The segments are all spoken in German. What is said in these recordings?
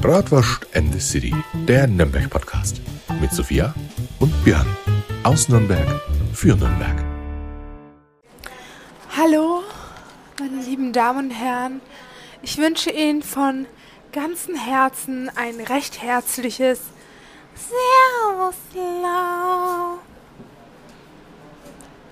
Bratwurst and the City, der Nürnberg-Podcast. Mit Sophia und Björn. Aus Nürnberg für Nürnberg. Hallo, meine lieben Damen und Herren. Ich wünsche Ihnen von ganzem Herzen ein recht herzliches Servus Lau.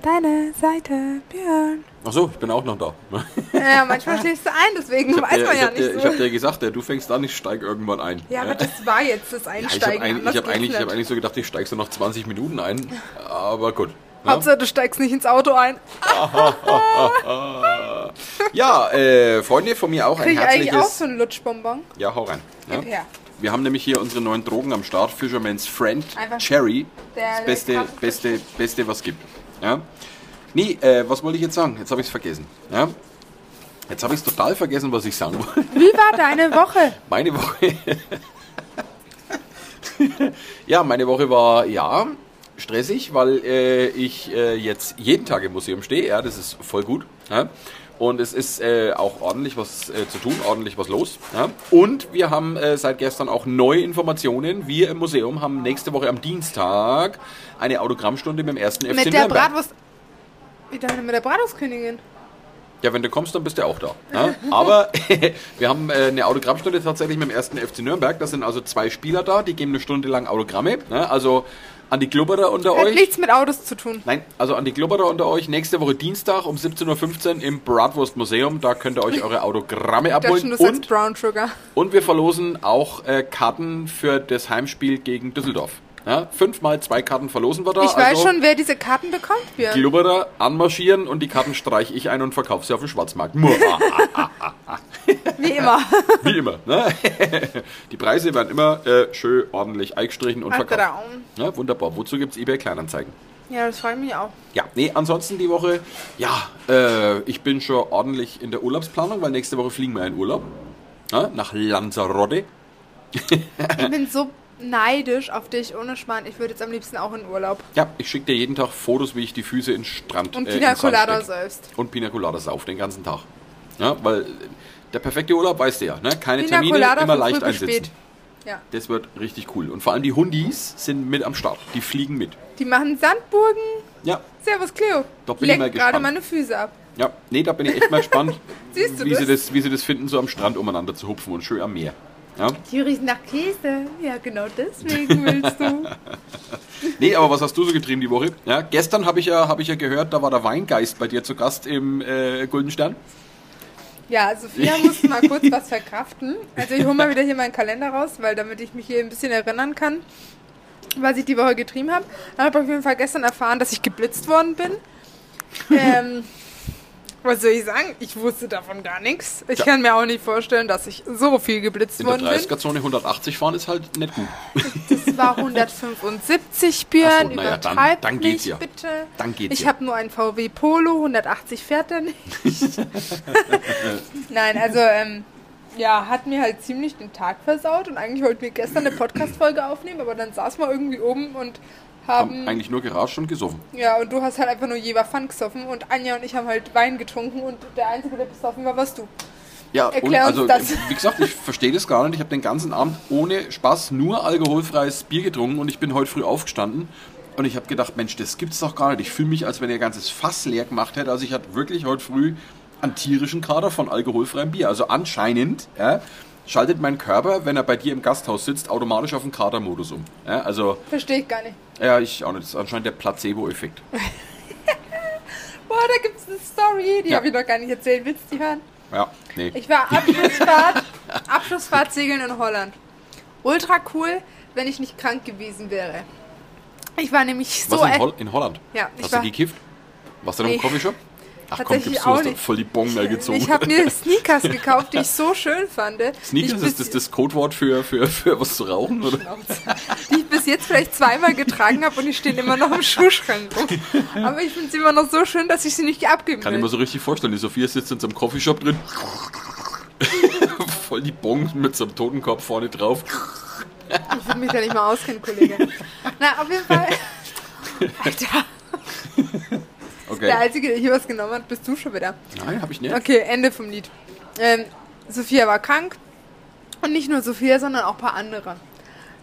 Deine Seite, Björn. Ach so, ich bin auch noch da. Ja, manchmal schläfst du ein, deswegen weiß Ja, man ich ja nicht dir, so. Ich habe dir gesagt, du fängst an, ich steige irgendwann ein. ja, aber das war jetzt das Ja, ich habe Einsteigen. eigentlich, ich hab eigentlich, so gedacht, ich steige so nach 20 Minuten ein. Aber gut. Ja, Hauptsache, du steigst nicht ins Auto ein. ja äh, Freunde, von mir auch ein Krieg ich eigentlich auch herzliches... so einen Lutschbonbon? Ja, hau rein. Ja. Gib her. Wir haben nämlich hier unsere neuen Drogen am Start. Fisherman's Friend, Einfach Cherry. der Das Beste, Beste, Beste, was gibt. Ja. Nee, äh, was wollte ich jetzt sagen? Jetzt habe ich es vergessen. Ja. Jetzt habe ich es total vergessen, was ich sagen wollte. Wie war deine Woche? Meine Woche. ja, meine Woche war ja stressig, weil äh, ich äh, jetzt jeden Tag im Museum stehe. Ja, das ist voll gut. Ja. Und es ist äh, auch ordentlich was äh, zu tun, ordentlich was los. Ja. Und wir haben äh, seit gestern auch neue Informationen. Wir im Museum haben nächste Woche am Dienstag eine Autogrammstunde mit dem ersten FC Mit der Nürnberg. Bratwurst. Wie deine mit der Bratwurstkönigin? Ja, wenn du kommst, dann bist du auch da. Ja? Aber wir haben äh, eine Autogrammstunde tatsächlich mit dem ersten FC Nürnberg. Da sind also zwei Spieler da, die geben eine Stunde lang Autogramme. Ja? Also an die Glubberer unter Hat euch. nichts mit Autos zu tun. Nein, also an die Glubberer unter euch. Nächste Woche Dienstag um 17.15 Uhr im Bratwurst Museum. Da könnt ihr euch eure Autogramme abholen. schon, du Und, Brown Sugar. und wir verlosen auch äh, Karten für das Heimspiel gegen Düsseldorf. Ja? Fünfmal zwei Karten verlosen wir da. Ich weiß also schon, wer diese Karten bekommt, Björn. Glubberer anmarschieren und die Karten streiche ich ein und verkaufe sie auf dem Schwarzmarkt. Wie immer. Wie immer. Ne? Die Preise werden immer äh, schön ordentlich eingestrichen und Ach, verkauft. Traum. Ja, wunderbar. Wozu gibt es eBay Kleinanzeigen? Ja, das freut mich auch. Ja, nee, ansonsten die Woche, ja, äh, ich bin schon ordentlich in der Urlaubsplanung, weil nächste Woche fliegen wir in Urlaub. Ja, nach Lanzarote. Ich bin so neidisch auf dich, ohne Schmarrn. Ich würde jetzt am liebsten auch in Urlaub. Ja, ich schicke dir jeden Tag Fotos, wie ich die Füße in den Strand Und äh, Pina Colada säufst. Und Pina Colada sauf den ganzen Tag. Ja, weil der perfekte Urlaub, weißt du ja, ne? keine Pina Termine, Colada immer leicht spät. Ja. Das wird richtig cool. Und vor allem die Hundis sind mit am Start. Die fliegen mit. Die machen Sandburgen. Ja, Servus, Cleo. Da bin ich mal gerade meine Füße ab. ja. Nee, da bin ich echt mal gespannt, Siehst du wie, das? Sie das, wie sie das finden, so am Strand umeinander zu hupfen und schön am Meer. Ja? Die riechen nach Käse. Ja, genau deswegen willst du. Nee, aber was hast du so getrieben die Woche? Ja, gestern habe ich, ja, hab ich ja gehört, da war der Weingeist bei dir zu Gast im äh, Golden Stern. Ja, Sophia muss mal kurz was verkraften. Also ich hole mal wieder hier meinen Kalender raus, weil damit ich mich hier ein bisschen erinnern kann, was ich die Woche getrieben habe. Dann habe ich auf jeden Fall gestern erfahren, dass ich geblitzt worden bin. Ähm, was soll ich sagen? Ich wusste davon gar nichts. Ich Ja. kann mir auch nicht vorstellen, dass ich so viel geblitzt In der worden bin. 30er-Zone 180 fahren ist halt nicht gut. Das war 175 Björn. So, naja, dann- dann geht's ja. bitte. Dann geht's Ich habe nur einen VW Polo, 180 fährt er nicht. Nein, also ähm, ja, hat mir halt ziemlich den Tag versaut und eigentlich wollten wir gestern eine Podcast-Folge aufnehmen, aber dann saßen wir irgendwie oben und Haben haben, eigentlich nur geratscht und gesoffen. ja, und du hast halt einfach nur Jever Pfand gesoffen und Anja und ich haben halt Wein getrunken und der Einzige, der besoffen war, warst du. Ja, Erklär uns also, das. äh, wie gesagt, ich verstehe das gar nicht. Ich habe den ganzen Abend ohne Spaß nur alkoholfreies Bier getrunken und ich bin heute früh aufgestanden und ich habe gedacht, Mensch, das gibt's doch gar nicht. Ich fühle mich, als wenn ihr ganzes Fass leer gemacht hätte. Also ich hatte wirklich heute früh einen tierischen Kader von alkoholfreiem Bier. Also anscheinend ja, schaltet mein Körper, wenn er bei dir im Gasthaus sitzt, automatisch auf den Kadermodus um. Ja, also, Verstehe ich gar nicht. ja, ich auch nicht. Das ist anscheinend der Placebo-Effekt. Boah, da gibt's eine Story, die Ja. habe ich noch gar nicht erzählt. Willst du die hören? Ja, nee. Ich war Abschlussfahrt, Abschlussfahrt segeln in Holland. Ultra cool, wenn ich nicht krank gewesen wäre. Ich war nämlich so... Was in, Hol in Holland? Ja, ich Hast du war- gekifft? Warst du noch im Nee. Coffeeshop? Ach komm, gibst du hast voll die Bong da gezogen. Ich habe mir Sneakers gekauft, die ich so schön fand. Sneakers, ich ist das das Codewort für, für, für was zu rauchen? Oder? die ich bis jetzt vielleicht zweimal getragen habe und die stehen immer noch im Schuhschrank rum. Aber ich finde sie immer noch so schön, dass ich sie nicht abgeben Kann ich will. mir so richtig vorstellen. Die Sophia sitzt in so einem Coffeeshop drin. voll die Bong mit so einem Totenkopf vorne drauf. Ich würde mich da nicht mal auskennen, Kollege. Na, auf jeden Fall. Alter, Okay. der Einzige, der hier was genommen hat, bist du schon wieder. Nein, habe ich nicht. Okay, Ende vom Lied. Ähm, Sophia war krank Und nicht nur Sophia, sondern auch ein paar andere.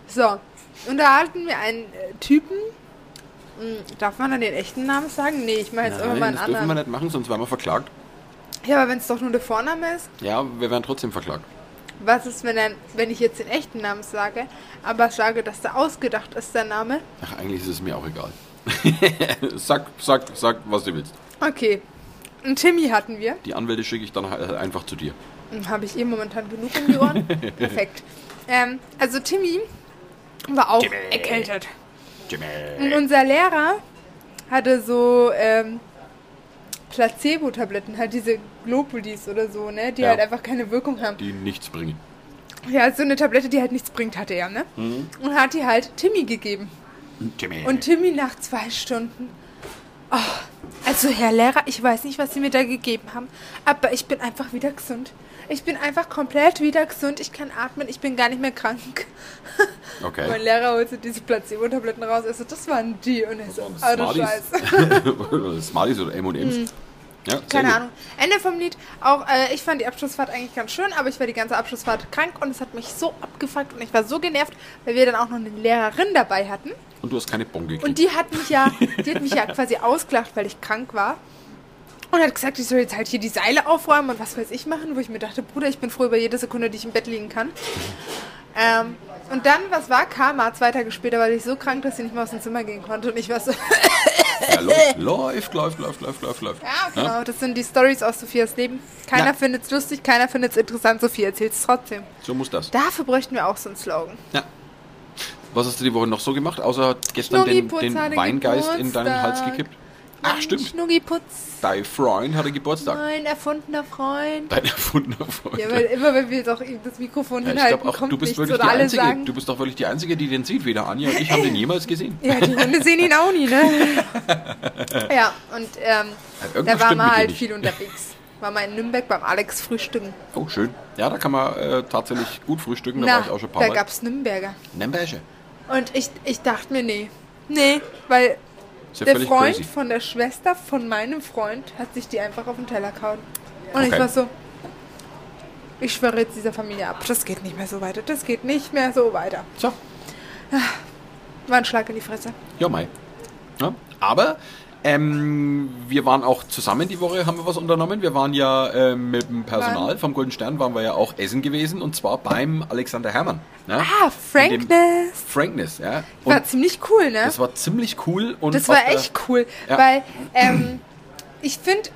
So, und da hatten wir einen äh, Typen. Hm, Darf man dann den echten Namen sagen? Nee, ich meine jetzt immer mal einen das dürfen wir anderen. nicht machen, sonst werden wir verklagt. Ja, aber wenn es doch nur der Vorname ist, Ja, wir werden trotzdem verklagt. was ist, wenn, dann, wenn ich jetzt den echten Namen sage, aber sage, dass der ausgedacht ist, der Name? Ach, eigentlich ist es mir auch egal. sag, sag, sag, was du willst. Okay. Einen Timmy hatten wir. Die Anwälte schicke ich dann halt einfach zu dir. Habe ich eh momentan genug um die Ohren. Perfekt. Ähm, also Timmy war auch Timmy. erkältet. Jimmy. Und unser Lehrer hatte so ähm, Placebo-Tabletten, halt diese Globulis oder so, ne? Die Ja. halt einfach keine Wirkung haben. Die nichts bringen. Ja, so eine Tablette, die halt nichts bringt, hatte er, ne? Und hat die halt Timmy gegeben. Jimmy. Und Timmy nach zwei Stunden. Oh, also Herr Lehrer, ich weiß nicht, was Sie mir da gegeben haben, aber ich bin einfach wieder gesund. Ich bin einfach komplett wieder gesund. Ich kann atmen, ich bin gar nicht mehr krank. Mein okay. Lehrer holte diese Placebo-Tabletten raus. Er so, das waren die. Und er so, oh Smarties. Scheiße. Smarties oder M&M's. Ja, Keine. Ahnung. Ende vom Lied. Auch äh, ich fand die Abschlussfahrt eigentlich ganz schön, aber ich war die ganze Abschlussfahrt krank und es hat mich so abgefuckt und ich war so genervt, weil wir dann auch noch eine Lehrerin dabei hatten. Und du hast keine Bon gekriegt. Und die hat mich ja, die hat mich ja quasi ausgelacht, weil ich krank war. Und hat gesagt, ich soll jetzt halt hier die Seile aufräumen und was weiß ich machen, wo ich mir dachte, Bruder, ich bin froh über jede Sekunde, die ich im Bett liegen kann. Ähm, und dann, was war? Karma, zwei Tage später war ich so krank, dass sie nicht mehr aus dem Zimmer gehen konnte. Und ich war so, ja, läuft, läuft, läuft, läuft, läuft, läuft, ja, genau, das sind die Stories aus Sophias Leben. Keiner Ja. findet's lustig, keiner findet's interessant, Sophie erzählt's trotzdem. So muss das. Dafür bräuchten wir auch so einen Slogan. Ja. Was hast du die Woche noch so gemacht, außer gestern den, den Weingeist in deinen Hals Geburtstag. gekippt? Ach, stimmt. Schnuggiputz, Dein Freund hatte Geburtstag. mein erfundener Freund. Dein erfundener Freund. Ja, weil immer, wenn wir doch das Mikrofon Ja, ich hinhalten, glaube auch, kommt du bist nichts. wirklich die Einzige. sagen, Du bist doch wirklich die Einzige, die den sieht. Weder Anja und ich haben den jemals gesehen. ja, die Hunde sehen ihn auch nie, ne? ja, und ähm, irgendwas da war man mit dir halt viel unterwegs. War mal in Nürnberg beim Alex frühstücken. Oh, schön. Ja, da kann man äh, tatsächlich gut frühstücken. Da war Na, ich auch schon ein paar da Mal. gab's Nürnberger. Nürnberger. Und ich, ich dachte mir, nee. Nee, weil ja der Freund crazy. von der Schwester von meinem Freund hat sich die einfach auf den Teller gehauen. Und ich Okay. war so, ich schwöre jetzt dieser Familie ab, das geht nicht mehr so weiter. Das geht nicht mehr so weiter. So, War ein Schlag in die Fresse. ja, Mai. Ja, aber ähm, wir waren auch zusammen die Woche, haben wir was unternommen. Wir waren ja ähm, mit dem Personal vom Golden Stern, waren wir ja auch essen gewesen und zwar beim Alexander Hermann. Ne? Ah, Frankness. Frankness, ja. War Und ziemlich cool, ne? das war ziemlich cool. Und Das war echt cool, Ja. weil ähm, ich finde,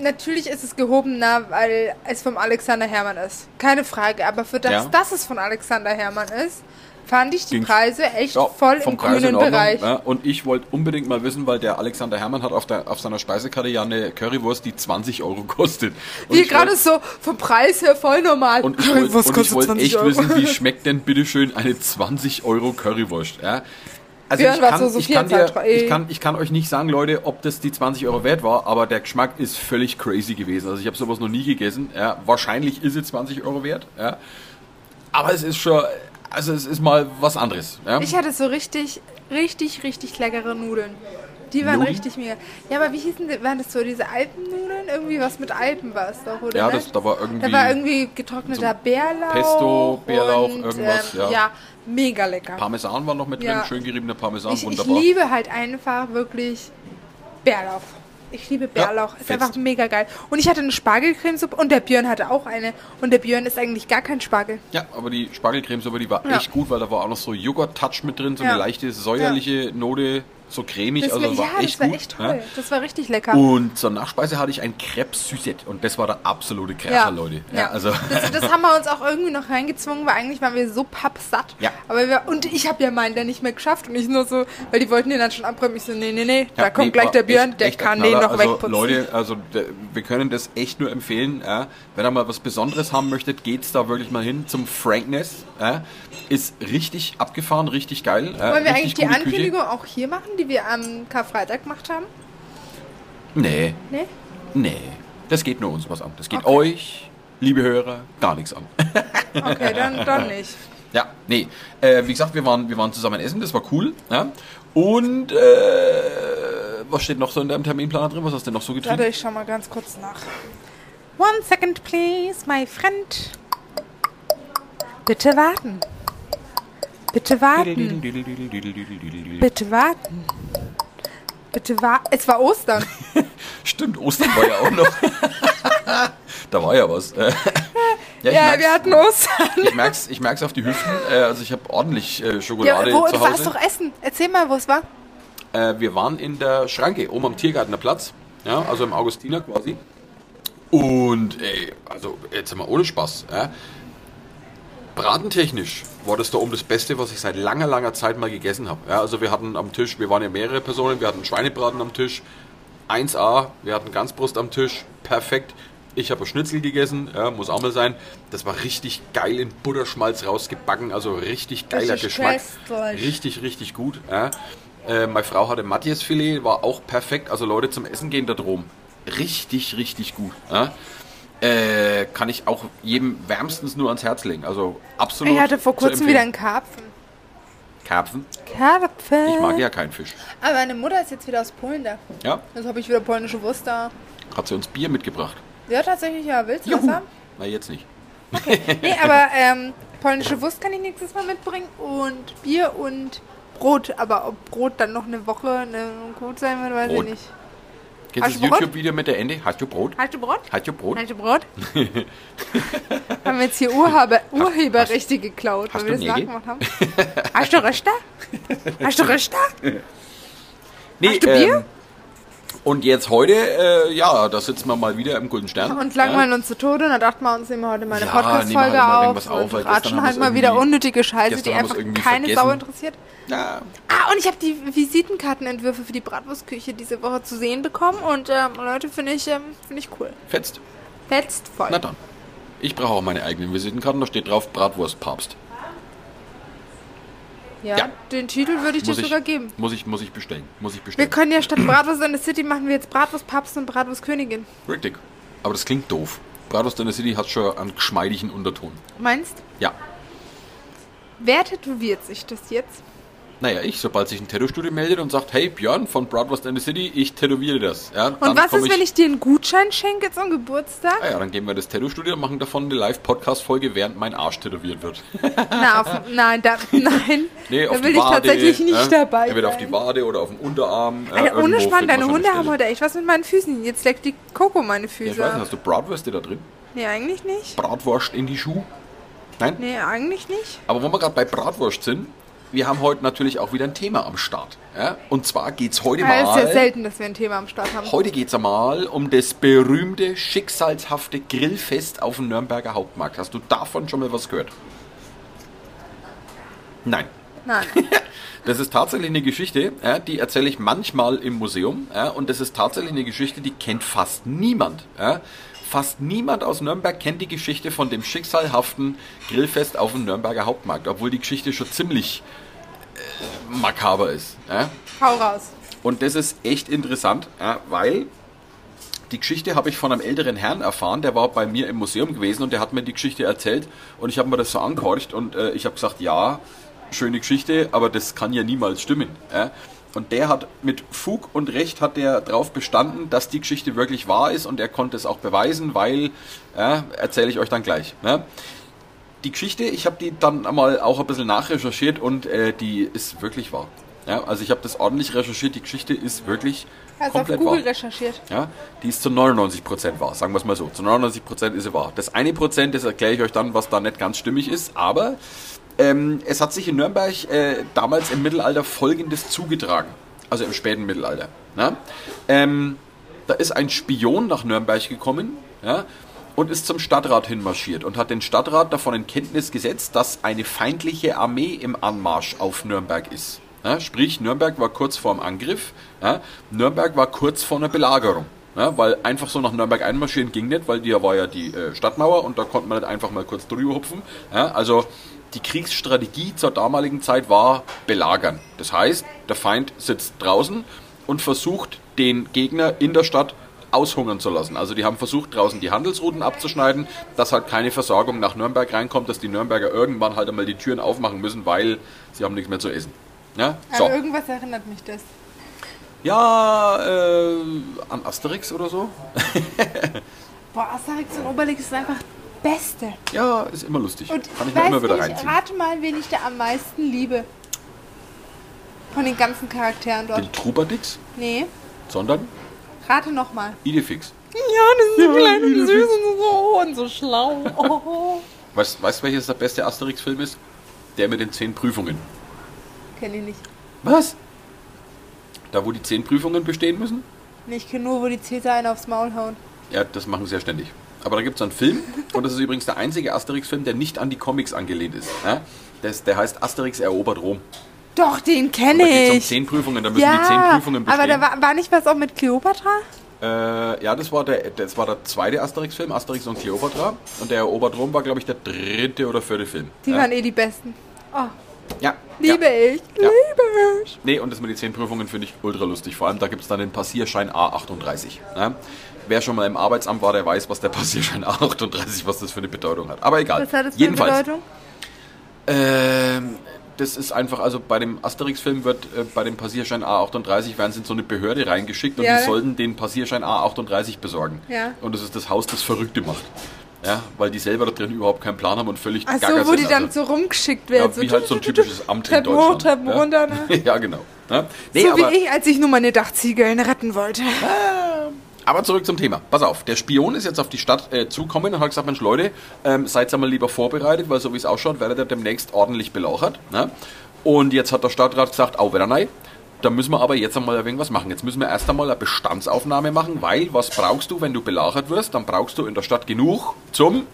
natürlich ist es gehobener, weil es vom Alexander Hermann ist. Keine Frage, aber für das, Ja. dass es von Alexander Hermann ist, fand ich die Preise echt Ja, voll vom im Preis in grünen Ordnung, Bereich. Ja, und ich wollte unbedingt mal wissen, weil der Alexander Hermann hat auf, der, auf seiner Speisekarte ja eine Currywurst, die 20 Euro kostet. Und Wie ich gerade so vom Preis her voll normal. Und ich wollte wollt 20 echt Euro? wissen, wie schmeckt denn bitteschön eine 20 Euro Currywurst. Ja? Also ich kann, so ich, kann dir, ich, kann, ich kann euch nicht sagen, Leute, ob das die 20 Euro wert war, aber der Geschmack ist völlig crazy gewesen. Also ich habe sowas noch nie gegessen. Ja? Wahrscheinlich ist es 20 Euro wert. Ja? Aber es ist schon, also es ist mal was anderes. Ja? Ich hatte so richtig, richtig, richtig leckere Nudeln. Die waren Nudeln? richtig mega. Ja, aber wie hießen die? Waren das so diese Alpennudeln? Irgendwie was mit Alpen war es doch, oder? Ja, das- da war irgendwie Da war irgendwie getrockneter Bärlauch. Pesto, Bärlauch, und, irgendwas, ähm, ja. Ja, mega lecker. Parmesan war noch mit drin, Ja. schön geriebener Parmesan, ich, ich wunderbar. liebe halt einfach wirklich Bärlauch. Ich liebe Bärlauch. ist fetzt. einfach mega geil. Und ich hatte eine Spargelcremesuppe und der Björn hatte auch eine. Und der Björn ist eigentlich gar kein Spargel. Ja, aber die Spargelcremesuppe, die war Ja. echt gut, weil da war auch noch so Joghurt-Touch mit drin, so Ja. eine leichte säuerliche Note, so cremig, Das also war, ja, echt das war gut. echt toll. ja. Das war richtig lecker. Und zur Nachspeise hatte ich ein Crepe Suzette und das war der absolute Kracher, Leute. Ja, Ja. also Das, das haben wir uns auch irgendwie noch reingezwungen, weil eigentlich waren wir so pappsatt. Ja. Aber wir, und ich habe ja meinen dann nicht mehr geschafft und ich nur so, weil die wollten den dann schon abräumen. Ich so, nee, nee, nee, da Ja, kommt nee, gleich der Björn, echt- der echt kann den noch also, wegputzen. Leute, also wir können das echt nur empfehlen. Ja. Wenn ihr mal was Besonderes haben möchtet, geht's da wirklich mal hin zum Frankness. Ist richtig abgefahren, richtig geil. ja. Wollen wir eigentlich die Ankündigung auch hier machen, die wir am Karfreitag gemacht haben? Küche. Nee, Nee? nee. Das geht nur uns was an. Das geht Okay. euch, liebe Hörer, gar nichts an. Okay, dann, dann nicht. Ja, nee. Äh, wie gesagt, wir waren, wir waren zusammen essen, das war cool. Ja? Und äh, was steht noch so in deinem Terminplaner drin? Was hast du denn noch so Warte, getrieben? ich schau mal ganz kurz nach. One second, please, my friend. Bitte warten. Bitte warten. Bitte warten. Bitte warten. Es war Ostern. Stimmt, Ostern war ja auch noch. da war ja was. Ja, Ja, wir hatten Ostern. ich merk's, ich merk's auf die Hüften. Äh, also ich habe ordentlich äh, Ja, Schokolade wo, zu du warst Hause. doch essen. Erzähl mal, wo es war. Äh, wir waren in der Schranke, oben am Tiergartener Platz. Ja, also im Augustiner quasi. Und ey, also jetzt mal ohne Spaß. Ja. Bratentechnisch war das da oben das Beste, was ich seit langer, langer Zeit mal gegessen habe. Ja, also wir hatten am Tisch, wir waren ja mehrere Personen, wir hatten Schweinebraten am Tisch, 1A, wir hatten Ganzbrust am Tisch, perfekt. Ich habe Schnitzel gegessen, ja, muss auch mal sein. Das war richtig geil in Butterschmalz rausgebacken, also richtig geiler Geschmack. köstlich. Richtig, richtig gut. Ja. Äh, meine Frau hatte Matthias-Filet, war auch perfekt. Also Leute zum Essen gehen da drum. Richtig, richtig gut. Ja. Äh, kann ich auch jedem wärmstens nur ans Herz legen. Also absolut. Ich hatte vor kurzem wieder einen Karpfen. Karpfen. Karpfen. Ich mag ja keinen Fisch. Aber meine Mutter ist jetzt wieder aus Polen da. Ja, Jetzt habe ich wieder polnische Wurst da. hat sie uns Bier mitgebracht. Ja, tatsächlich, ja. Willst du Juhu. was haben? Na, jetzt nicht. Nee, aber ähm, polnische Wurst kann ich nächstes Mal mitbringen und Bier und Brot. Aber ob Brot dann noch eine Woche ne, gut sein wird, weiß Brot. ich nicht. Hast Brot? YouTube-Video mit der Ende? Hast du Brot? Hast du Brot? Hast du Brot? Hast du Brot? haben wir jetzt hier Urhaber, Urheberrechte geklaut, hast weil wir das Nägel? nachgemacht haben. Hast du Röster? Hast du Röster? Nee, Hast du Bier? Ähm, und jetzt heute, äh, ja, da sitzen wir mal wieder im Golden Stern. Und langweilen ja. uns zu Tode und da dachten wir uns, nehmen wir heute mal eine Ja, Podcast-Folge halt auf, auf, und ratschen halt mal wieder unnötige Scheiße, die einfach keine Sau vergessen. interessiert. Ja, Ah, und ich habe die Visitenkartenentwürfe für die Bratwurstküche diese Woche zu sehen bekommen und ähm, Leute, finde ich, ähm, finde ich cool. fetzt. Fetzt voll. Na dann. Ich brauche auch meine eigenen Visitenkarten, da steht drauf Bratwurst Papst. Ja, ja. den Titel würde ich dir Muss ich, sogar geben. muss ich, muss ich bestellen. Muss ich Wir bestellen. können ja statt Bratwurst in the City machen wir jetzt Bratwurst Papst und Bratwurst Königin. Richtig. Aber das klingt doof. Bratwurst in der City hat schon einen geschmeidigen Unterton. Meinst? Ja. Wer tätowiert sich das jetzt? Naja, ich, sobald sich ein Tattoo-Studio meldet und sagt, hey Björn von Bratwurst in the City, ich tätowiere das. Ja, Und was ist, wenn ich dir einen Gutschein schenke zum Geburtstag? Ah ja, dann gehen wir das Tattoo-Studio und machen davon eine Live-Podcast-Folge, während mein Arsch tätowiert wird. Na, auf, nein, da, nein. Nee, da will ich Wade, tatsächlich nicht ja, dabei Entweder sein. auf die Wade oder auf dem Unterarm. äh, Alter, ohne Spann, deine Hunde haben heute echt was mit meinen Füßen. Jetzt leckt die Coco meine Ja, Füße. ich weiß nicht, hast du Bratwürste da drin? nee, eigentlich nicht. Bratwurst in die Schuhe? Nein? Nee, eigentlich nicht. Aber wo wir gerade bei Bratwurst sind, wir haben heute natürlich auch wieder ein Thema am Start. Ja? Und zwar geht es heute Ja, es ist ja mal... selten, dass wir ein Thema am Start haben. Heute geht es einmal um das berühmte, schicksalshafte Grillfest auf dem Nürnberger Hauptmarkt. Hast du davon schon mal was gehört? Nein. Nein. Das ist tatsächlich eine Geschichte, die erzähle ich manchmal im Museum. Und das ist tatsächlich eine Geschichte, die kennt fast niemand. Fast niemand aus Nürnberg kennt die Geschichte von dem schicksalhaften Grillfest auf dem Nürnberger Hauptmarkt, obwohl die Geschichte schon ziemlich äh, makaber ist. Ja. Hau raus. Und das ist echt interessant, ja, weil die Geschichte habe ich von einem älteren Herrn erfahren, der war bei mir im Museum gewesen und der hat mir die Geschichte erzählt und ich habe mir das so angehorcht und äh, ich habe gesagt, ja, schöne Geschichte, aber das kann ja niemals stimmen. Ja. Und der hat mit Fug und Recht hat der darauf bestanden, dass die Geschichte wirklich wahr ist und er konnte es auch beweisen, weil, ja, erzähle ich euch dann gleich. Ja. Die Geschichte, ich habe die dann einmal auch ein bisschen nachrecherchiert und äh, die ist wirklich wahr. Ja, also ich habe das ordentlich recherchiert, die Geschichte ist wirklich auf komplett Google wahr. recherchiert. Ja, die ist zu 99% wahr, sagen wir es mal so. Zu 99% ist sie wahr. Das eine Prozent, das erkläre ich euch dann, was da nicht ganz stimmig ist, aber ähm, es hat sich in Nürnberg äh, damals im Mittelalter Folgendes zugetragen. Also im späten Mittelalter. Ja? Ähm, da ist ein Spion nach Nürnberg gekommen ja, und ist zum Stadtrat hinmarschiert und hat den Stadtrat davon in Kenntnis gesetzt, dass eine feindliche Armee im Anmarsch auf Nürnberg ist. Ja, sprich, Nürnberg war kurz vor dem Angriff, ja, Nürnberg war kurz vor einer Belagerung. Ja, weil einfach so nach Nürnberg einmarschieren ging nicht, weil die war ja die äh, Stadtmauer und da konnte man nicht einfach mal kurz drüber hupfen. Also die Kriegsstrategie zur damaligen Zeit war belagern. Das heißt, der Feind sitzt draußen und versucht, den Gegner in der Stadt aushungern zu lassen. Also die haben versucht, draußen die Handelsrouten abzuschneiden, dass halt keine Versorgung nach Nürnberg reinkommt, dass die Nürnberger irgendwann halt einmal die Türen aufmachen müssen, weil sie haben nichts mehr zu essen. Ja, so. Aber irgendwas erinnert mich das. Ja, äh, an Asterix oder so? Boah, Asterix und Obelix ist einfach Beste. Ja, ist immer lustig. Und Kann ich mir immer wieder nicht, reinziehen. rate mal, wen ich da am meisten liebe. Von den ganzen Charakteren dort. Den Trubadix, Nee, sondern rate nochmal. Idefix. Ja, das ist so klein und süß und so und so schlau. Oh. Weißt du, welches der beste Asterix-Film ist? Der mit den zehn Prüfungen. Kenn ich nicht. Was? Da, wo die zehn Prüfungen bestehen müssen? Nee, ich kenne nur, wo die Cäsar einen aufs Maul hauen. Ja, das machen sie ja ständig. Aber da gibt es einen Film, und das ist übrigens der einzige Asterix-Film, der nicht an die Comics angelehnt ist. Ja? Das, der heißt Asterix erobert Rom. Doch, den kenne da geht es um ich. zehn Prüfungen, da müssen die zehn ja, Prüfungen bestehen. aber da war, war nicht was auch mit Kleopatra? Äh, ja, das war, der, das war der zweite Asterix-Film, Asterix und Cleopatra. Und der erobert Rom war, glaube ich, der dritte oder vierte Film. Die ja? waren eh die besten. Oh, ja, liebe ja. ich, Ja. liebe ich. Nee, und das mit den 10 Prüfungen finde ich ultra lustig. Vor allem, da gibt es dann den Passierschein A38. Ne? Wer schon mal im Arbeitsamt war, der weiß, was der Passierschein A38, was das für eine Bedeutung hat. Aber egal. Was hat das für Jedenfalls, eine Bedeutung? Ähm, das ist einfach, also bei dem Asterix-Film wird äh, bei dem Passierschein A38 werden sie in so eine Behörde reingeschickt und Ja. die sollten den Passierschein A38 besorgen. Ja. Und das ist das Haus, das Verrückte macht. Ja, weil die selber da drin überhaupt keinen Plan haben und völlig Ach gaga so, wo die dann Also- so rumgeschickt werden. ja, wie halt so ein typisches Amt in Treppen Deutschland. hoch, Treppen ja. runter. Ne? ja, genau. Ja. Nee, so aber, wie ich, als ich nur meine Dachziegeln retten wollte. Aber zurück zum Thema. Pass auf, der Spion ist jetzt auf die Stadt äh, zukommen und hat gesagt, Mensch Leute, ähm, seid einmal lieber vorbereitet, weil so wie es ausschaut, werdet ihr demnächst ordentlich belauchert. Ne? Und jetzt hat der Stadtrat gesagt, au wieder nein. Da müssen wir aber jetzt einmal irgendwas machen. Jetzt müssen wir erst einmal eine Bestandsaufnahme machen, weil was brauchst du, wenn du belagert wirst? Dann brauchst du in der Stadt genug zum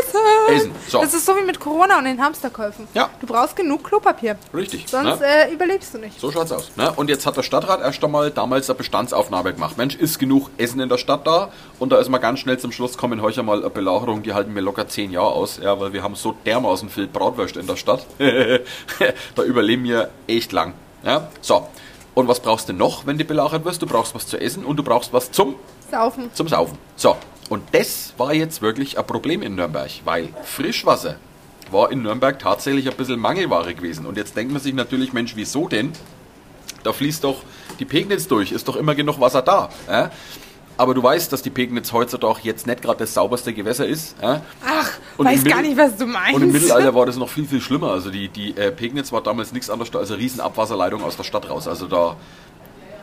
Essen. Essen. So. Das ist so wie mit Corona und den Hamsterkäufen. Ja. Du brauchst genug Klopapier. Richtig. Sonst ne? äh, überlebst du nicht. So schaut's aus. Ne? Und jetzt hat der Stadtrat erst einmal damals eine Bestandsaufnahme gemacht. Mensch, ist genug Essen in der Stadt da? Und da ist man ganz schnell zum Schluss kommen, heute mal eine Belagerung, die halten mir locker zehn Jahre aus, ja, weil wir haben so dermaßen viel Bratwurst in der Stadt. da überleben wir echt lang. Ja? So. Und was brauchst du noch, wenn du belagert wirst? Du brauchst was zu essen und du brauchst was zum Saufen. zum Saufen. So, und das war jetzt wirklich ein Problem in Nürnberg, weil Frischwasser war in Nürnberg tatsächlich ein bisschen Mangelware gewesen. Und jetzt denkt man sich natürlich, Mensch, wieso denn? Da fließt doch die Pegnitz durch, ist doch immer genug Wasser da. Ja? Aber du weißt, dass die Pegnitz heutzutage jetzt nicht gerade das sauberste Gewässer ist. Ja? Ach, Und weiß gar nicht, was du meinst. Und im Mittelalter war das noch viel, viel schlimmer. Also die, die äh, Pegnitz war damals nichts anderes als eine riesen Abwasserleitung aus der Stadt raus. Also da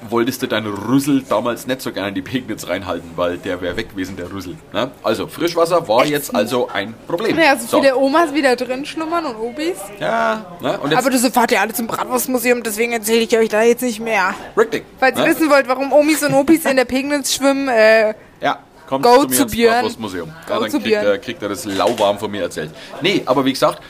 wolltest du deinen Rüssel damals nicht so gerne in die Pegnitz reinhalten, weil der wäre weg gewesen, der Rüssel. Ne? Also Frischwasser war jetzt also ein Problem. Ja, so viele Omas wieder drin schlummern und Obis. Ja, ne? und jetzt Aber das fahrt ihr alle zum Bratwurstmuseum, deswegen erzähle ich euch da jetzt nicht mehr. richtig. Falls ihr ne? wissen wollt, warum Omis und Opis in der Pegnitz schwimmen, äh, Ja, kommt Go zu mir zu Björn. Bratwurstmuseum. Ja, Go dann zu kriegt er, kriegt er das lauwarm von mir erzählt. Nee, aber wie gesagt,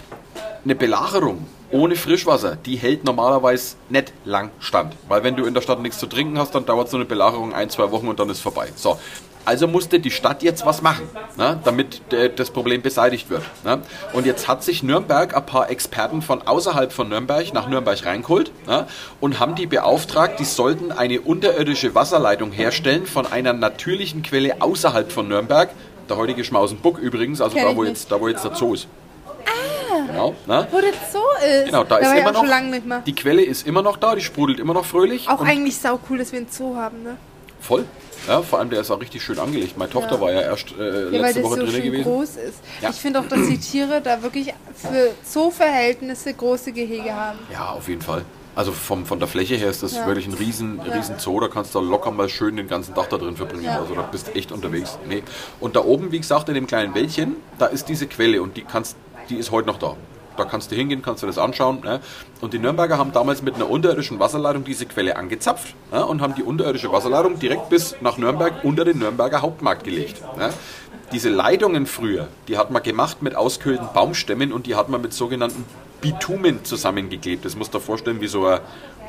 eine Belagerung ohne Frischwasser, die hält normalerweise nicht lang stand. Weil wenn du in der Stadt nichts zu trinken hast, dann dauert so eine Belagerung ein, zwei Wochen und dann ist vorbei. So. Also musste die Stadt jetzt was machen, ne, damit äh, das Problem beseitigt wird. Ne? Und jetzt hat sich Nürnberg ein paar Experten von außerhalb von Nürnberg nach Nürnberg reingeholt ne, und haben die beauftragt, die sollten eine unterirdische Wasserleitung herstellen von einer natürlichen Quelle außerhalb von Nürnberg. Der heutige Schmausenbuck übrigens, also Kenn da wo, jetzt, da wo jetzt der Zoo ist. Genau, ne? wo das so ist. Genau, da, ist war ich immer noch, schon lange nicht mehr. die Quelle ist immer noch da, die sprudelt immer noch fröhlich. Auch eigentlich sau cool, dass wir einen Zoo haben, ne? Voll. Ja, vor allem der ist auch richtig schön angelegt. Meine Tochter Ja. war ja erst äh, Ja, weil letzte Woche so drin gewesen. groß ist. Ja. Ich finde auch, dass die Tiere da wirklich für Zoo-Verhältnisse große Gehege haben. Ja, auf jeden Fall. Also vom, von der Fläche her ist das wirklich ein riesen, riesen Zoo. Da kannst du locker mal schön den ganzen Tag da drin verbringen. Also da bist du echt unterwegs. Nee. Und da oben, wie gesagt, in dem kleinen Wäldchen, da ist diese Quelle und die kannst, die ist heute noch da. Da kannst du hingehen, kannst du das anschauen. Ne? Und die Nürnberger haben damals mit einer unterirdischen Wasserleitung diese Quelle angezapft ne? und haben die unterirdische Wasserleitung direkt bis nach Nürnberg unter den Nürnberger Hauptmarkt gelegt. Ne? Diese Leitungen früher, die hat man gemacht mit auskühlten Baumstämmen und die hat man mit sogenannten Bitumen zusammengeklebt. Das musst du dir vorstellen wie so ein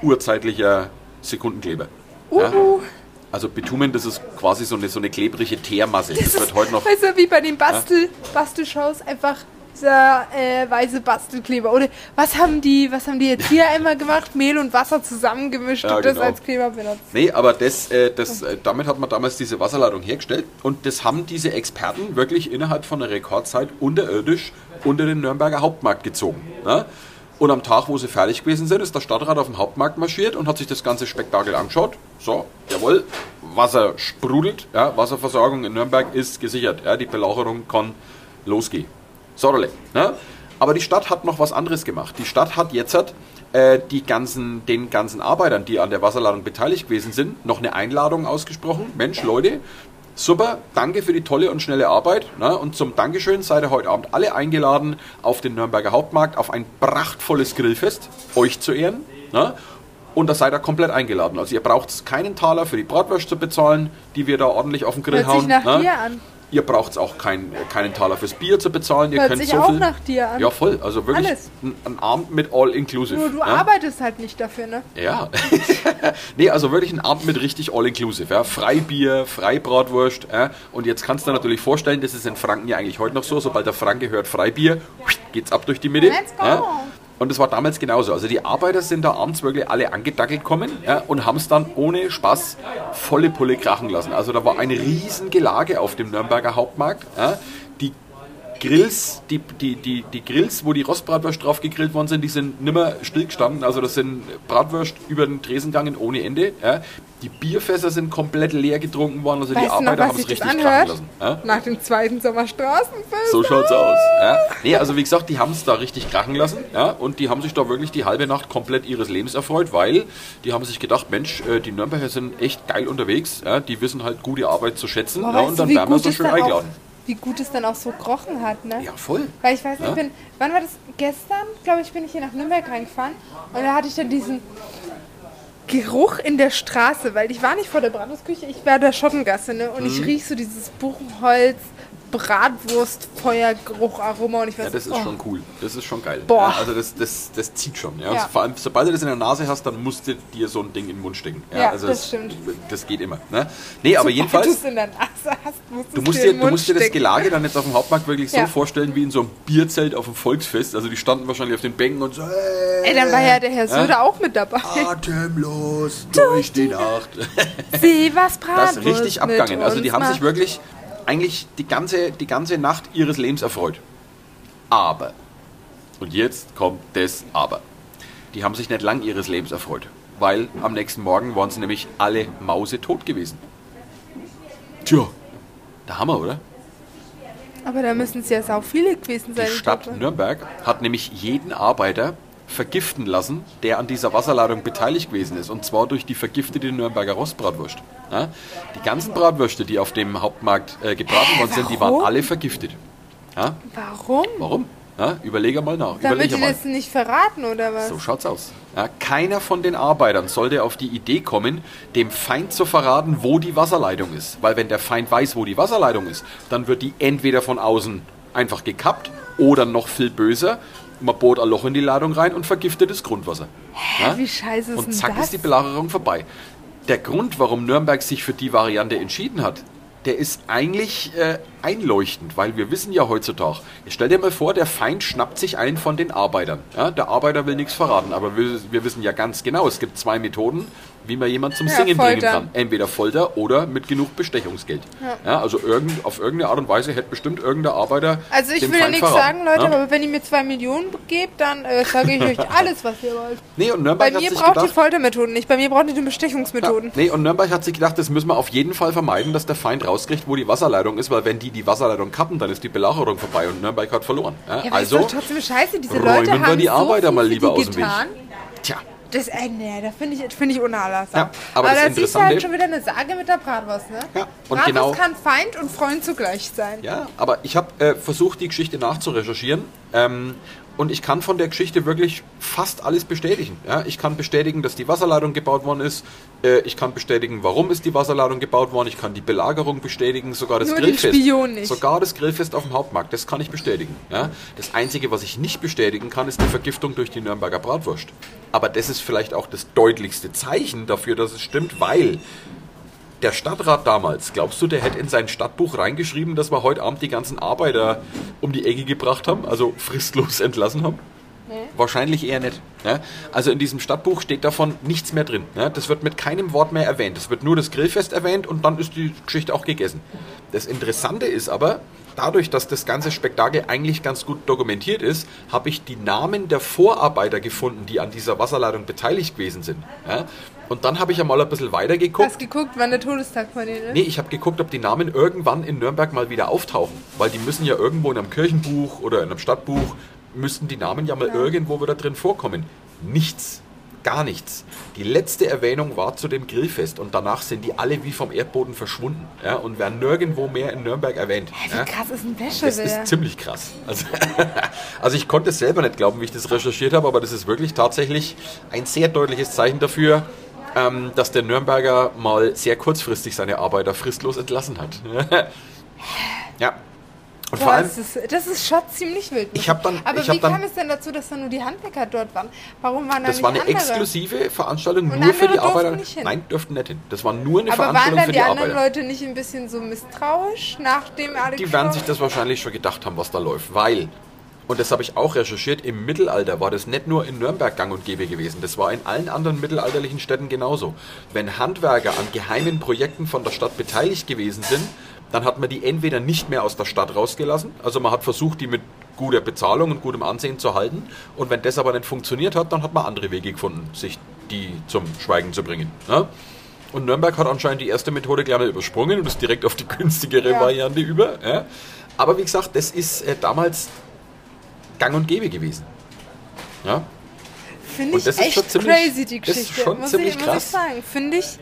urzeitlicher Sekundenkleber. Ja? Uhu. Also Bitumen, das ist quasi so eine, so eine klebrige Teermasse. Das, wird heute noch. Weißt du, wie bei den Bastel, Bastelshows einfach dieser äh, weiße Bastelkleber. Oder was haben die, was haben die jetzt hier einmal gemacht? Mehl und Wasser zusammengemischt Ja, und das genau. als Kleber benutzt. Nee, aber das, äh, das, äh, damit hat man damals diese Wasserleitung hergestellt und das haben diese Experten wirklich innerhalb von einer Rekordzeit unterirdisch unter den Nürnberger Hauptmarkt gezogen. Ne? Und am Tag, wo sie fertig gewesen sind, ist der Stadtrat auf den Hauptmarkt marschiert und hat sich das ganze Spektakel angeschaut. So, jawohl, Wasser sprudelt, ja, Wasserversorgung in Nürnberg ist gesichert. Ja, die Belagerung kann los geh. Sorle. Ne? Aber die Stadt hat noch was anderes gemacht. Die Stadt hat jetzt äh, die ganzen, den ganzen Arbeitern, die an der Wasserladung beteiligt gewesen sind, noch eine Einladung ausgesprochen. Mensch, Leute, super, danke für die tolle und schnelle Arbeit. Ne? Und zum Dankeschön seid ihr heute Abend alle eingeladen auf den Nürnberger Hauptmarkt auf ein prachtvolles Grillfest, euch zu ehren. Ne? Und da seid ihr komplett eingeladen. Also ihr braucht keinen Taler für die Bratwurst zu bezahlen, die wir da ordentlich auf den Grill Hört hauen. sich nach ne? dir an. Ihr braucht auch kein, keinen Taler fürs Bier zu bezahlen. Ihr Hört könnt sich so auch viel, nach dir an. Ja, voll. Also wirklich Alles. ein, ein Abend mit All-Inclusive. Nur du ja? arbeitest halt nicht dafür, ne? Ja. nee, also wirklich ein Abend mit richtig All-Inclusive. Ja? Freibier, Freibratwurst. Ja? Und jetzt kannst du dir natürlich vorstellen, das ist in Franken ja eigentlich heute noch so. Sobald der Franke hört Freibier, geht's ab durch die Mitte. Let's go. Ja? Und das war damals genauso. Also die Arbeiter sind da abends wirklich alle angedackelt gekommen ja, und haben es dann ohne Spaß volle Pulle krachen lassen. Also da war ein riesen Gelage auf dem Nürnberger Hauptmarkt. Ja. Die Grills, die, die, die, die Grills, wo die Rostbratwurst drauf gegrillt worden sind, die sind nimmer stillgestanden. Also das sind Bratwurst über den Tresen gegangen ohne Ende. Ja. Die Bierfässer sind komplett leer getrunken worden. Also die Weißt noch, Arbeiter haben es richtig krachen lassen. Ja. Nach dem zweiten Sommerstraßenfest. So schaut's aus. Ja. Nee, also wie gesagt, die haben es da richtig krachen lassen. Ja, und die haben sich da wirklich die halbe Nacht komplett ihres Lebens erfreut, weil die haben sich gedacht, Mensch, äh, die Nürnberger sind echt geil unterwegs. Ja, die wissen halt gute Arbeit zu schätzen. Boah, und dann werden wir so schön dann auch, eingeladen. Wie gut es dann auch so gerochen hat, ne? Ja, voll. Weil ich weiß nicht, Ja. bin, wann war das? Gestern, glaube ich, bin ich hier nach Nürnberg reingefahren und da hatte ich dann diesen Geruch in der Straße, weil ich war nicht vor der Bratwurstküche, ich war der Schottengasse, ne? Und Mhm. ich riech so dieses Buchenholz, Bratwurst, Feuergeruch, Aroma und ich weiß Ja, das ist oh, schon cool. Das ist schon geil. Boah. Ja, also das, das, das zieht schon. Ja. Ja. Vor allem, sobald du das in der Nase hast, dann musst du dir so ein Ding in den Mund stecken. Ja, also das stimmt. Das geht immer. Ne? Nee, aber sobald jedenfalls... du's in der Nase hast, musst Du musst, dir du musst dir das. Gelage dann jetzt auf dem Hauptmarkt wirklich so Ja. vorstellen wie in so einem Bierzelt auf dem Volksfest. Also die standen wahrscheinlich auf den Bänken und so, Ey, dann war ja der Herr Söder auch mit dabei. atemlos durch die Nacht. Sieh, was Das Bratwurst ist richtig abgegangen. Also die haben sich wirklich eigentlich die ganze, die ganze Nacht ihres Lebens erfreut. Aber, und jetzt kommt das Aber. Die haben sich nicht lang ihres Lebens erfreut, weil am nächsten Morgen waren sie nämlich alle mausetot gewesen. Tja, der Hammer, oder? Aber da müssen es ja sau viele gewesen sein. Die Stadt. Nürnberg hat nämlich jeden Arbeiter vergiften lassen, der an dieser Wasserladung beteiligt gewesen ist. Und zwar durch die vergiftete Nürnberger Rostbratwurst. Ja? Die ganzen Bratwürste, die auf dem Hauptmarkt äh, gebraten worden sind, die waren alle vergiftet. Ja? Warum? Warum? Ja? Überlege mal nach. Damit Überlege die mal. das nicht verraten, oder was? So schaut's aus. Ja, keiner von den Arbeitern sollte auf die Idee kommen, dem Feind zu verraten, wo die Wasserleitung ist. Weil wenn der Feind weiß, wo die Wasserleitung ist, dann wird die entweder von außen einfach gekappt oder noch viel böser, man bohrt ein Loch in die Ladung rein und vergiftet das Grundwasser. Ja? Wie scheiße ist Und zack das? ist die Belagerung vorbei. Der Grund, warum Nürnberg sich für die Variante entschieden hat, der ist eigentlich äh, einleuchtend, weil wir wissen ja heutzutage, stell dir mal vor, der Feind schnappt sich einen von den Arbeitern. Ja, der Arbeiter will nichts verraten, aber wir, wir wissen ja ganz genau, es gibt zwei Methoden, wie man jemanden zum Ja, Singen bringen Folter. kann. Entweder Folter oder mit genug Bestechungsgeld. Ja. also irgend, auf irgendeine Art und Weise hätte bestimmt irgendein Arbeiter Also ich will ja Feind nichts verraten. sagen, Leute, ja? aber wenn ihr mir zwei Millionen gebt, dann äh, sage ich euch alles, was ihr wollt. Nee, und Bei Nürnberg hat mir braucht gedacht, ihr Foltermethoden nicht, bei mir braucht ihr die Ja, Bestechungsmethoden. nee, und Nürnberg hat sich gedacht, das müssen wir auf jeden Fall vermeiden, dass der Feind rauskriegt, wo die Wasserleitung ist, weil wenn die die Wasserleitung kappen, dann ist die Belagerung vorbei und Nürnberg hat verloren. Ja, Ja, also, trotzdem scheiße, diese räumen Leute wir haben die so Arbeiter viel mal lieber die aus dem Weg. tja, Das, äh, nee, da finde ich, find ich unerlassbar. Ja, aber das da siehst du halt schon wieder eine Sage mit der Bratwurst, ne? Ja, und Bratwurst genau- kann Feind und Freund zugleich sein. ja, aber ich habe äh, versucht, die Geschichte nachzurecherchieren. Ähm, und ich kann von der Geschichte wirklich fast alles bestätigen. Ja, ich kann bestätigen, dass die Wasserleitung gebaut worden ist. Äh, ich kann bestätigen, warum ist die Wasserleitung gebaut worden. Ich kann die Belagerung bestätigen, sogar das Nur Grillfest. Spion nicht. Sogar das Grillfest auf dem Hauptmarkt, das kann ich bestätigen. Ja? Das Einzige, was ich nicht bestätigen kann, ist die Vergiftung durch die Nürnberger Bratwurst. Aber das ist vielleicht auch das deutlichste Zeichen dafür, dass es stimmt, weil der Stadtrat damals, glaubst du, der hätte in sein Stadtbuch reingeschrieben, dass wir heute Abend die ganzen Arbeiter um die Ecke gebracht haben, also fristlos entlassen haben? Wahrscheinlich eher nicht. Ja? Also in diesem Stadtbuch steht davon nichts mehr drin. Ja? Das wird mit keinem Wort mehr erwähnt. Es wird nur das Grillfest erwähnt und dann ist die Geschichte auch gegessen. Das Interessante ist aber, dadurch, dass das ganze Spektakel eigentlich ganz gut dokumentiert ist, habe ich die Namen der Vorarbeiter gefunden, die an dieser Wasserleitung beteiligt gewesen sind. Ja? Und dann habe ich einmal ein bisschen weiter geguckt. Hast geguckt, wann der Todestag von denen ist? Nee, ich habe geguckt, ob die Namen irgendwann in Nürnberg mal wieder auftauchen. Weil die müssen ja irgendwo in einem Kirchenbuch oder in einem Stadtbuch, müssten die Namen ja mal Ja. irgendwo wieder drin vorkommen. Nichts. Gar nichts. Die letzte Erwähnung war zu dem Grillfest und danach sind die alle wie vom Erdboden verschwunden ja, und werden nirgendwo mehr in Nürnberg erwähnt. Wie ja. krass ist ein Das Wäschewehr? ist ziemlich krass. Also, also ich konnte es selber nicht glauben, wie ich das recherchiert habe, aber das ist wirklich tatsächlich ein sehr deutliches Zeichen dafür, ähm, dass der Nürnberger mal sehr kurzfristig seine Arbeiter fristlos entlassen hat. ja. Und vor Boah, allem, das, ist, das ist schon ziemlich wild. Ich hab dann- Aber ich wie hab dann- kam es denn dazu, dass da nur die Handwerker dort waren? Warum waren da das nicht war eine andere? exklusive Veranstaltung Und nur für die Arbeiter. Nein, dürften nicht hin. Das war nur eine Aber waren Veranstaltung dann für die die anderen Arbeiter. Leute nicht ein bisschen so misstrauisch, nachdem alle Die werden sich das wahrscheinlich schon gedacht haben, was da läuft, weil, und das habe ich auch recherchiert, im Mittelalter war das nicht nur in Nürnberg gang und gäbe gewesen, das war in allen anderen mittelalterlichen Städten genauso. Wenn Handwerker an geheimen Projekten von der Stadt beteiligt gewesen sind, dann hat man die entweder nicht mehr aus der Stadt rausgelassen, also man hat versucht, die mit guter Bezahlung und gutem Ansehen zu halten, und wenn das aber nicht funktioniert hat, dann hat man andere Wege gefunden, sich die zum Schweigen zu bringen. Ne? Und Nürnberg hat anscheinend die erste Methode gerne übersprungen und ist direkt auf die günstigere Ja. Variante über. Ja. Aber wie gesagt, das ist äh, damals gang und gäbe gewesen. Ja. Finde ich echt schon ziemlich- crazy, die das ist Geschichte. schon muss ziemlich ich, krass. Finde ich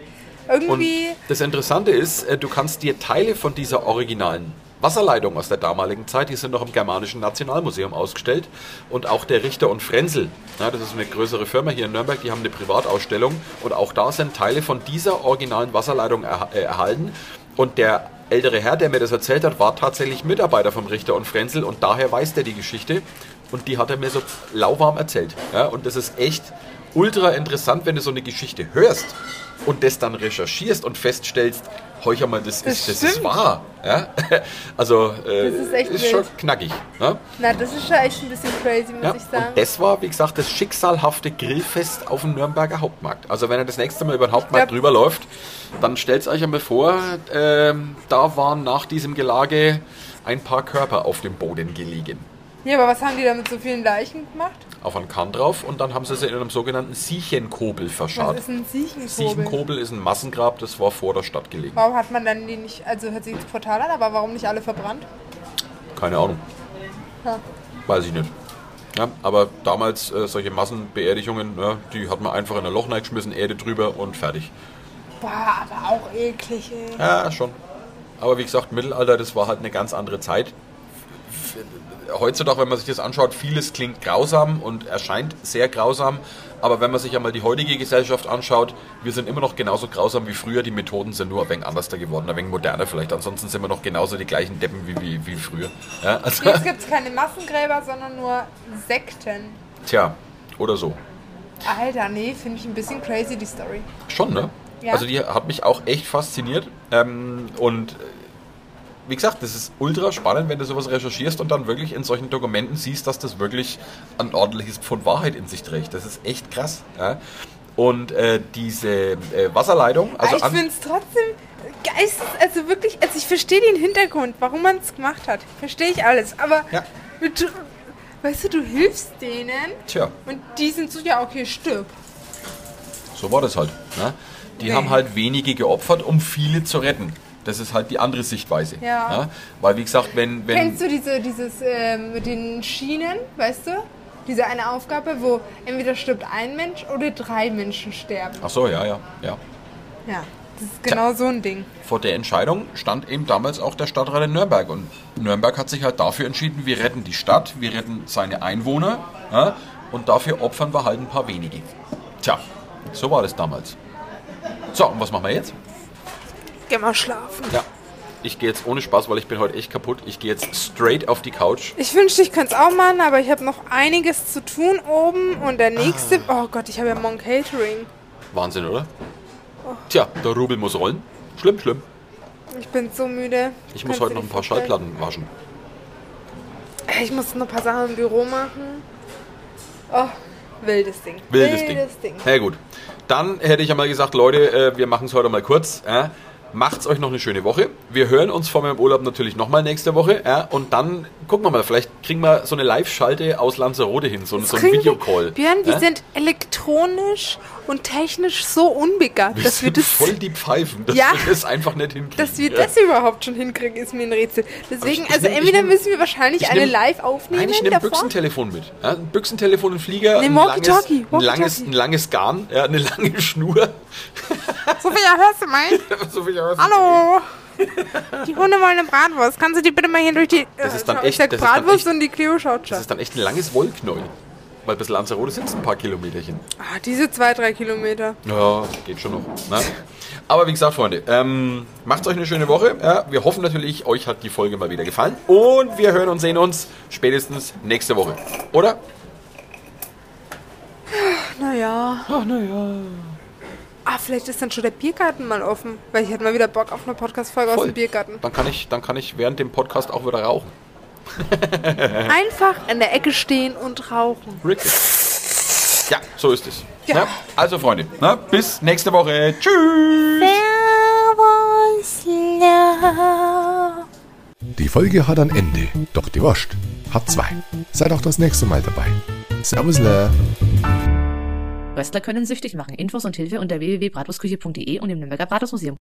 Und irgendwie... das Interessante ist, äh, du kannst dir Teile von dieser originalen Wasserleitung aus der damaligen Zeit, die sind noch im Germanischen Nationalmuseum ausgestellt. Und auch der Richter und Frenzel, ja, das ist eine größere Firma hier in Nürnberg, die haben eine Privatausstellung. Und auch da sind Teile von dieser originalen Wasserleitung erha- äh, erhalten. Und der ältere Herr, der mir das erzählt hat, war tatsächlich Mitarbeiter vom Richter und Frenzel und daher weiß der die Geschichte. Und die hat er mir so lauwarm erzählt. Ja, und das ist echt ultra interessant, wenn du so eine Geschichte hörst und das dann recherchierst und feststellst, heuch mal, das, Das ist, das ist wahr. Ja? Also äh, Das ist echt ist schon knackig. Ne? Na, das ist schon echt ein bisschen crazy, muss Ja? ich sagen. Und das war, wie gesagt, das schicksalhafte Grillfest auf dem Nürnberger Hauptmarkt. Also wenn ihr das nächste Mal über den Hauptmarkt drüber läuft, dann stellt euch einmal vor, ähm, da waren nach diesem Gelage ein paar Körper auf dem Boden gelegen. ja, aber was haben die da mit so vielen Leichen gemacht? Auf einen Kahn drauf und dann haben sie sie in einem sogenannten Siechenkobel Was verscharrt. ist ein Siechenkobel? Siechenkobel ist ein Massengrab, das war vor der Stadt gelegen. Warum hat man dann die nicht, also hört sich jetzt brutal an, aber warum nicht alle verbrannt? Keine Ahnung. Ja. Weiß ich nicht. Ja, aber damals äh, solche Massenbeerdigungen, ja, die hat man einfach in ein Loch reingeschmissen, Erde drüber und fertig. Boah, aber auch eklig, ey. Ja, schon. Aber wie gesagt, Mittelalter, das war halt eine ganz andere Zeit. Heutzutage, wenn man sich das anschaut, vieles klingt grausam und erscheint sehr grausam. Aber wenn man sich einmal die heutige Gesellschaft anschaut, wir sind immer noch genauso grausam wie früher. Die Methoden sind nur ein wenig anders geworden, ein wenig moderner vielleicht. Ansonsten sind wir noch genauso die gleichen Deppen wie, wie, wie früher. Ja, also, Jetzt gibt es keine Massengräber, sondern nur Sekten. tja, oder so. Alter, nee, finde ich ein bisschen crazy, die Story. Schon, ne? Ja. Also die hat mich auch echt fasziniert. Ähm, und wie gesagt, das ist ultra spannend, wenn du sowas recherchierst und dann wirklich in solchen Dokumenten siehst, dass das wirklich ein ordentliches Pfund Wahrheit in sich trägt. Das ist echt krass. Ja? Und äh, diese äh, Wasserleitung, also aber ich finde es trotzdem geistes, also wirklich, also ich verstehe den Hintergrund, warum man es gemacht hat. Verstehe ich alles. Aber Ja. mit, weißt du, du hilfst denen tja, und die sind so, ja, okay, stirb. so war das halt. Ne? Die Nee. haben halt wenige geopfert, um viele zu retten. Das ist halt die andere Sichtweise. Ja. Weil wie gesagt, wenn... wenn Kennst du diese, dieses ähm, mit den Schienen, weißt du? Diese eine Aufgabe, wo entweder stirbt ein Mensch oder drei Menschen sterben. Ach so, ja, ja, ja. Ja, das ist genau so ein Ding. vor der Entscheidung stand eben damals auch der Stadtrat in Nürnberg. Und Nürnberg hat sich halt dafür entschieden, wir retten die Stadt, wir retten seine Einwohner ja, und dafür opfern wir halt ein paar wenige. Tja, so war das damals. So, und was machen wir jetzt? Geh mal schlafen. Ja, ich gehe jetzt ohne Spaß, weil ich bin heute echt kaputt. Ich gehe jetzt straight auf die Couch. Ich wünschte, ich könnte es auch machen, aber ich habe noch einiges zu tun oben und der nächste. Oh Gott, ich habe ja morgen Catering. Wahnsinn, oder? Tja, der Rubel muss rollen. Schlimm, schlimm. Ich bin so müde. Ich muss Kannst heute du noch ein paar vorstellen? Schallplatten waschen. Ich muss noch ein paar Sachen im Büro machen. Oh, wildes Ding. Wildes, Ding. Ding. Ja gut. Dann hätte ich ja mal gesagt, Leute, äh, wir machen es heute mal kurz. Ja? Macht's euch noch eine schöne Woche. Wir hören uns vor meinem Urlaub natürlich nochmal nächste Woche. Ja? Und dann gucken wir mal, vielleicht kriegen wir so eine Live-Schalte aus Lanzarote hin, so, so ein wir- Videocall. Björn, wir ja? sind elektronisch und technisch so unbegabt, wir dass wir das voll die Pfeifen, dass Ja. wir das einfach nicht hinkriegen. dass wir ja? das überhaupt schon hinkriegen, ist mir ein Rätsel. Deswegen, ich also nehm- ich entweder nehm- müssen wir wahrscheinlich ich eine nehm- live aufnehmen Nein, ich nehme ein. Büchsentelefon mit. Ja, ein Büchsentelefon, ein Flieger, ein, langes, ein, langes, ein langes Garn, ja, eine lange Schnur. Sophia, hörst du mal? so viel aus- Hallo! Die Hunde wollen eine Bratwurst. Kannst du die bitte mal hier durch die... Das ist dann ich echt- das Bratwurst echt- und die Cleo schaut Das schon. ist dann echt ein langes Wollknäuel. Weil bis Lanzarote sind es ein paar Kilometerchen. Ah, diese zwei, drei Kilometer. Ja, geht schon noch. Ne? Aber wie gesagt, Freunde, ähm, macht euch eine schöne Woche. Ja, wir hoffen natürlich, euch hat die Folge mal wieder gefallen. Und wir hören und sehen uns spätestens nächste Woche. Oder? Naja. Ach, naja. Ah, vielleicht ist dann schon der Biergarten mal offen. Weil ich hätte mal wieder Bock auf eine Podcast-Folge aus dem Biergarten. Dann kann, ich, dann kann ich während dem Podcast auch wieder rauchen. Einfach in der Ecke stehen und rauchen. Richtig. Ja, so ist es. Ja. Ne? Also, Freunde, ne? bis nächste Woche. Tschüss. Servus, love. Die Folge hat ein Ende, doch die Wurst hat zwei. Seid auch das nächste Mal dabei. Servus, le. Röstler können süchtig machen. Infos und Hilfe unter www.bratwurstküche.de und im Nürnberger Bratwurstmuseum.